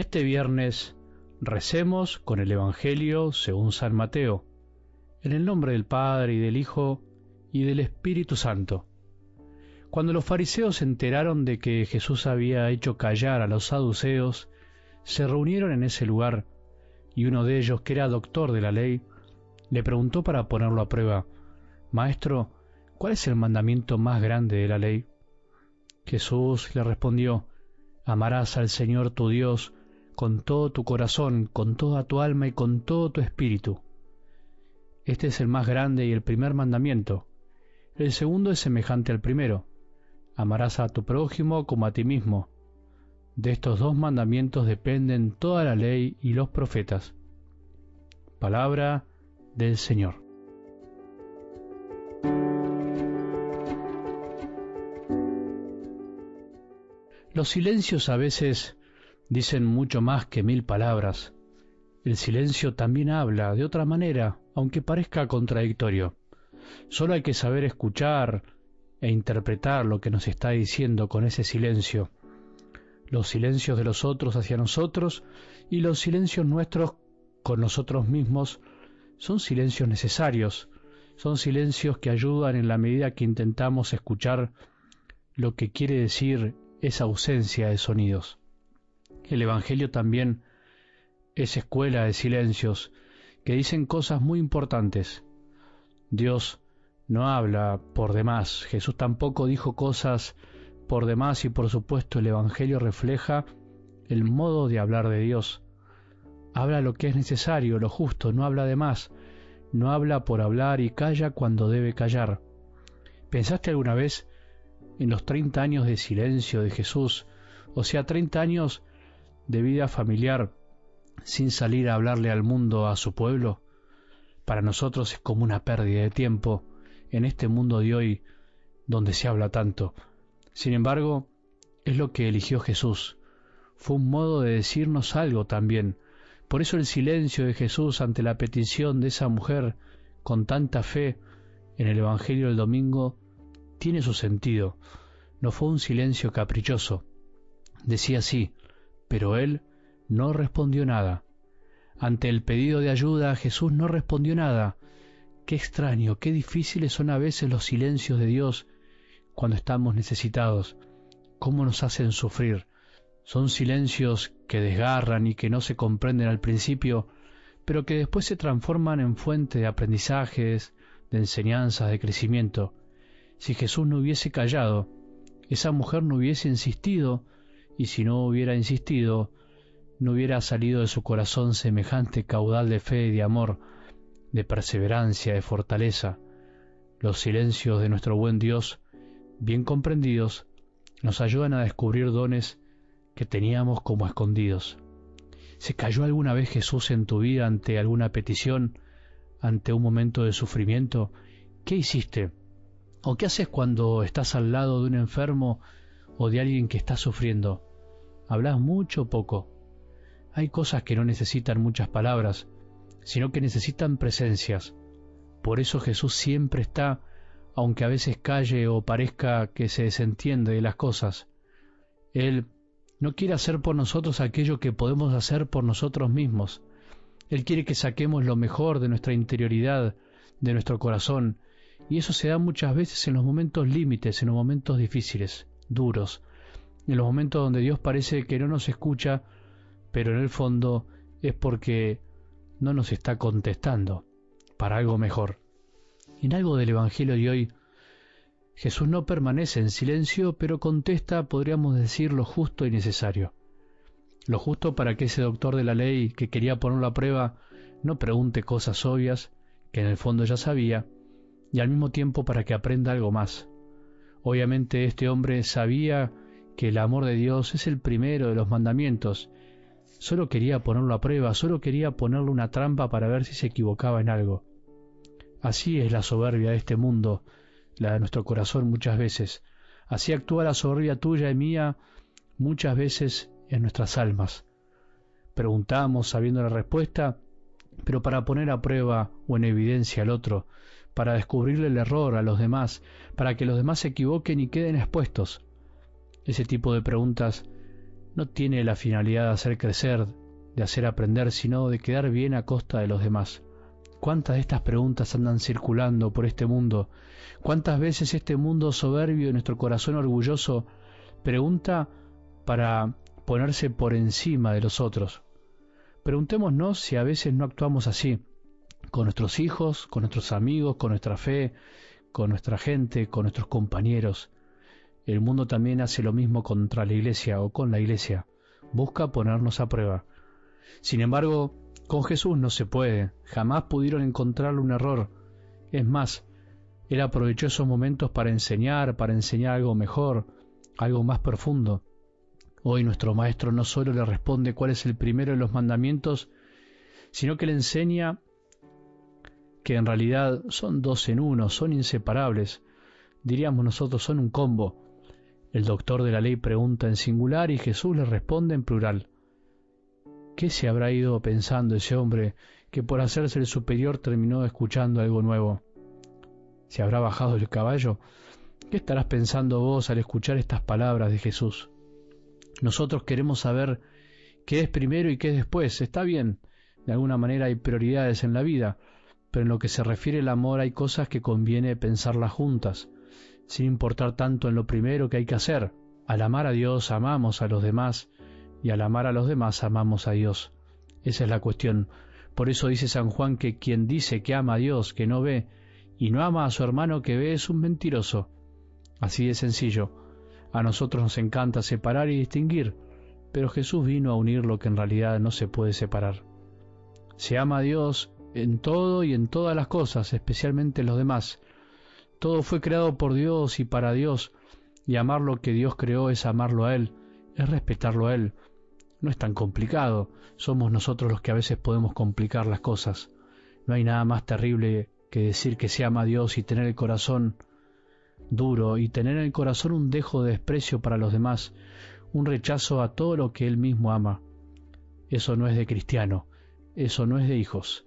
En este viernes recemos con el Evangelio según San Mateo, en el nombre del Padre y del Hijo y del Espíritu Santo. Cuando los fariseos se enteraron de que Jesús había hecho callar a los saduceos, se reunieron en ese lugar y uno de ellos, que era doctor de la ley, le preguntó para ponerlo a prueba, Maestro, ¿cuál es el mandamiento más grande de la ley? Jesús le respondió, Amarás al Señor tu Dios con todo tu corazón, con toda tu alma y con todo tu espíritu. Este es el más grande y el primer mandamiento. El segundo es semejante al primero. Amarás a tu prójimo como a ti mismo. De estos dos mandamientos dependen toda la ley y los profetas. Palabra del Señor. Los silencios a veces dicen mucho más que mil palabras. El silencio también habla de otra manera, aunque parezca contradictorio. Solo hay que saber escuchar e interpretar lo que nos está diciendo con ese silencio. Los silencios de los otros hacia nosotros y los silencios nuestros con nosotros mismos son silencios necesarios, son silencios que ayudan en la medida que intentamos escuchar lo que quiere decir esa ausencia de sonidos. El Evangelio también es escuela de silencios que dicen cosas muy importantes. Dios no habla por demás, Jesús tampoco dijo cosas por demás y por supuesto el Evangelio refleja el modo de hablar de Dios habla lo que es necesario, lo justo, no habla de más, no habla por hablar y calla cuando debe callar. ¿Pensaste alguna vez en los 30 años de silencio de Jesús, o sea, 30 años de vida familiar sin salir a hablarle al mundo, a su pueblo? Para nosotros es como una pérdida de tiempo en este mundo de hoy donde se habla tanto. Sin embargo, es lo que eligió Jesús. Fue un modo de decirnos algo también, por eso el silencio de Jesús ante la petición de esa mujer con tanta fe en el Evangelio del domingo tiene su sentido. No fue un silencio caprichoso. Decía así, pero él no respondió nada. Ante el pedido de ayuda Jesús no respondió nada. Qué extraño, qué difíciles son a veces los silencios de Dios cuando estamos necesitados. Cómo nos hacen sufrir. Son silencios que desgarran y que no se comprenden al principio, pero que después se transforman en fuente de aprendizajes, de enseñanzas, de crecimiento. Si Jesús no hubiese callado, esa mujer no hubiese insistido, y si no hubiera insistido, no hubiera salido de su corazón semejante caudal de fe y de amor, de perseverancia, de fortaleza. Los silencios de nuestro buen Dios, bien comprendidos, nos ayudan a descubrir dones que teníamos como escondidos. ¿Se cayó alguna vez Jesús en tu vida ante alguna petición, ante un momento de sufrimiento? ¿Qué hiciste? ¿O qué haces cuando estás al lado de un enfermo o de alguien que está sufriendo? ¿Hablas mucho o poco? Hay cosas que no necesitan muchas palabras, sino que necesitan presencias. Por eso Jesús siempre está, aunque a veces calle o parezca que se desentiende de las cosas. Él no quiere hacer por nosotros aquello que podemos hacer por nosotros mismos. Él quiere que saquemos lo mejor de nuestra interioridad, de nuestro corazón, y eso se da muchas veces en los momentos límites, en los momentos difíciles, duros, en los momentos donde Dios parece que no nos escucha, pero en el fondo es porque no nos está contestando para algo mejor. En algo del Evangelio de hoy Jesús no permanece en silencio, pero contesta, podríamos decir, lo justo y necesario. Lo justo para que ese doctor de la ley que quería ponerlo a prueba no pregunte cosas obvias, que en el fondo ya sabía, y al mismo tiempo para que aprenda algo más. Obviamente este hombre sabía que el amor de Dios es el primero de los mandamientos. Solo quería ponerlo a prueba, solo quería ponerle una trampa para ver si se equivocaba en algo. Así es la soberbia de este mundo, la de nuestro corazón muchas veces. Así actúa la soberbia tuya y mía muchas veces en nuestras almas. Preguntamos sabiendo la respuesta, pero para poner a prueba o en evidencia al otro, para descubrirle el error a los demás, para que los demás se equivoquen y queden expuestos. Ese tipo de preguntas no tiene la finalidad de hacer crecer, de hacer aprender, sino de quedar bien a costa de los demás. ¿Cuántas de estas preguntas andan circulando por este mundo? ¿Cuántas veces este mundo soberbio y nuestro corazón orgulloso pregunta para ponerse por encima de los otros? Preguntémonos si a veces no actuamos así, con nuestros hijos, con nuestros amigos, con nuestra fe, con nuestra gente, con nuestros compañeros. El mundo también hace lo mismo contra la iglesia o con la iglesia. Busca ponernos a prueba. Sin embargo, con Jesús no se puede. Jamás pudieron encontrarle un error. Es más, Él aprovechó esos momentos para enseñar, para enseñar algo mejor, algo más profundo. Hoy nuestro Maestro no solo le responde cuál es el primero de los mandamientos, sino que le enseña que en realidad son dos en uno, son inseparables. Diríamos nosotros, son un combo. El doctor de la ley pregunta en singular y Jesús le responde en plural. ¿Qué se habrá ido pensando ese hombre que por hacerse el superior terminó escuchando algo nuevo? ¿Se habrá bajado del caballo? ¿Qué estarás pensando vos al escuchar estas palabras de Jesús? Nosotros queremos saber qué es primero y qué es después. Está bien, de alguna manera hay prioridades en la vida, pero en lo que se refiere al amor hay cosas que conviene pensarlas juntas, sin importar tanto en lo primero que hay que hacer. Al amar a Dios amamos a los demás y al amar a los demás amamos a Dios. Esa es la cuestión. Por eso dice San Juan que quien dice que ama a Dios, que no ve, y no ama a su hermano que ve, es un mentiroso. Así de sencillo. A nosotros nos encanta separar y distinguir, pero Jesús vino a unir lo que en realidad no se puede separar. Se ama a Dios en todo y en todas las cosas, especialmente en los demás. Todo fue creado por Dios y para Dios, y amar lo que Dios creó es amarlo a Él, es respetarlo a Él. No es tan complicado, somos nosotros los que a veces podemos complicar las cosas. No hay nada más terrible que decir que se ama a Dios y tener el corazón duro y tener en el corazón un dejo de desprecio para los demás, un rechazo a todo lo que Él mismo ama. Eso no es de cristiano, eso no es de hijos,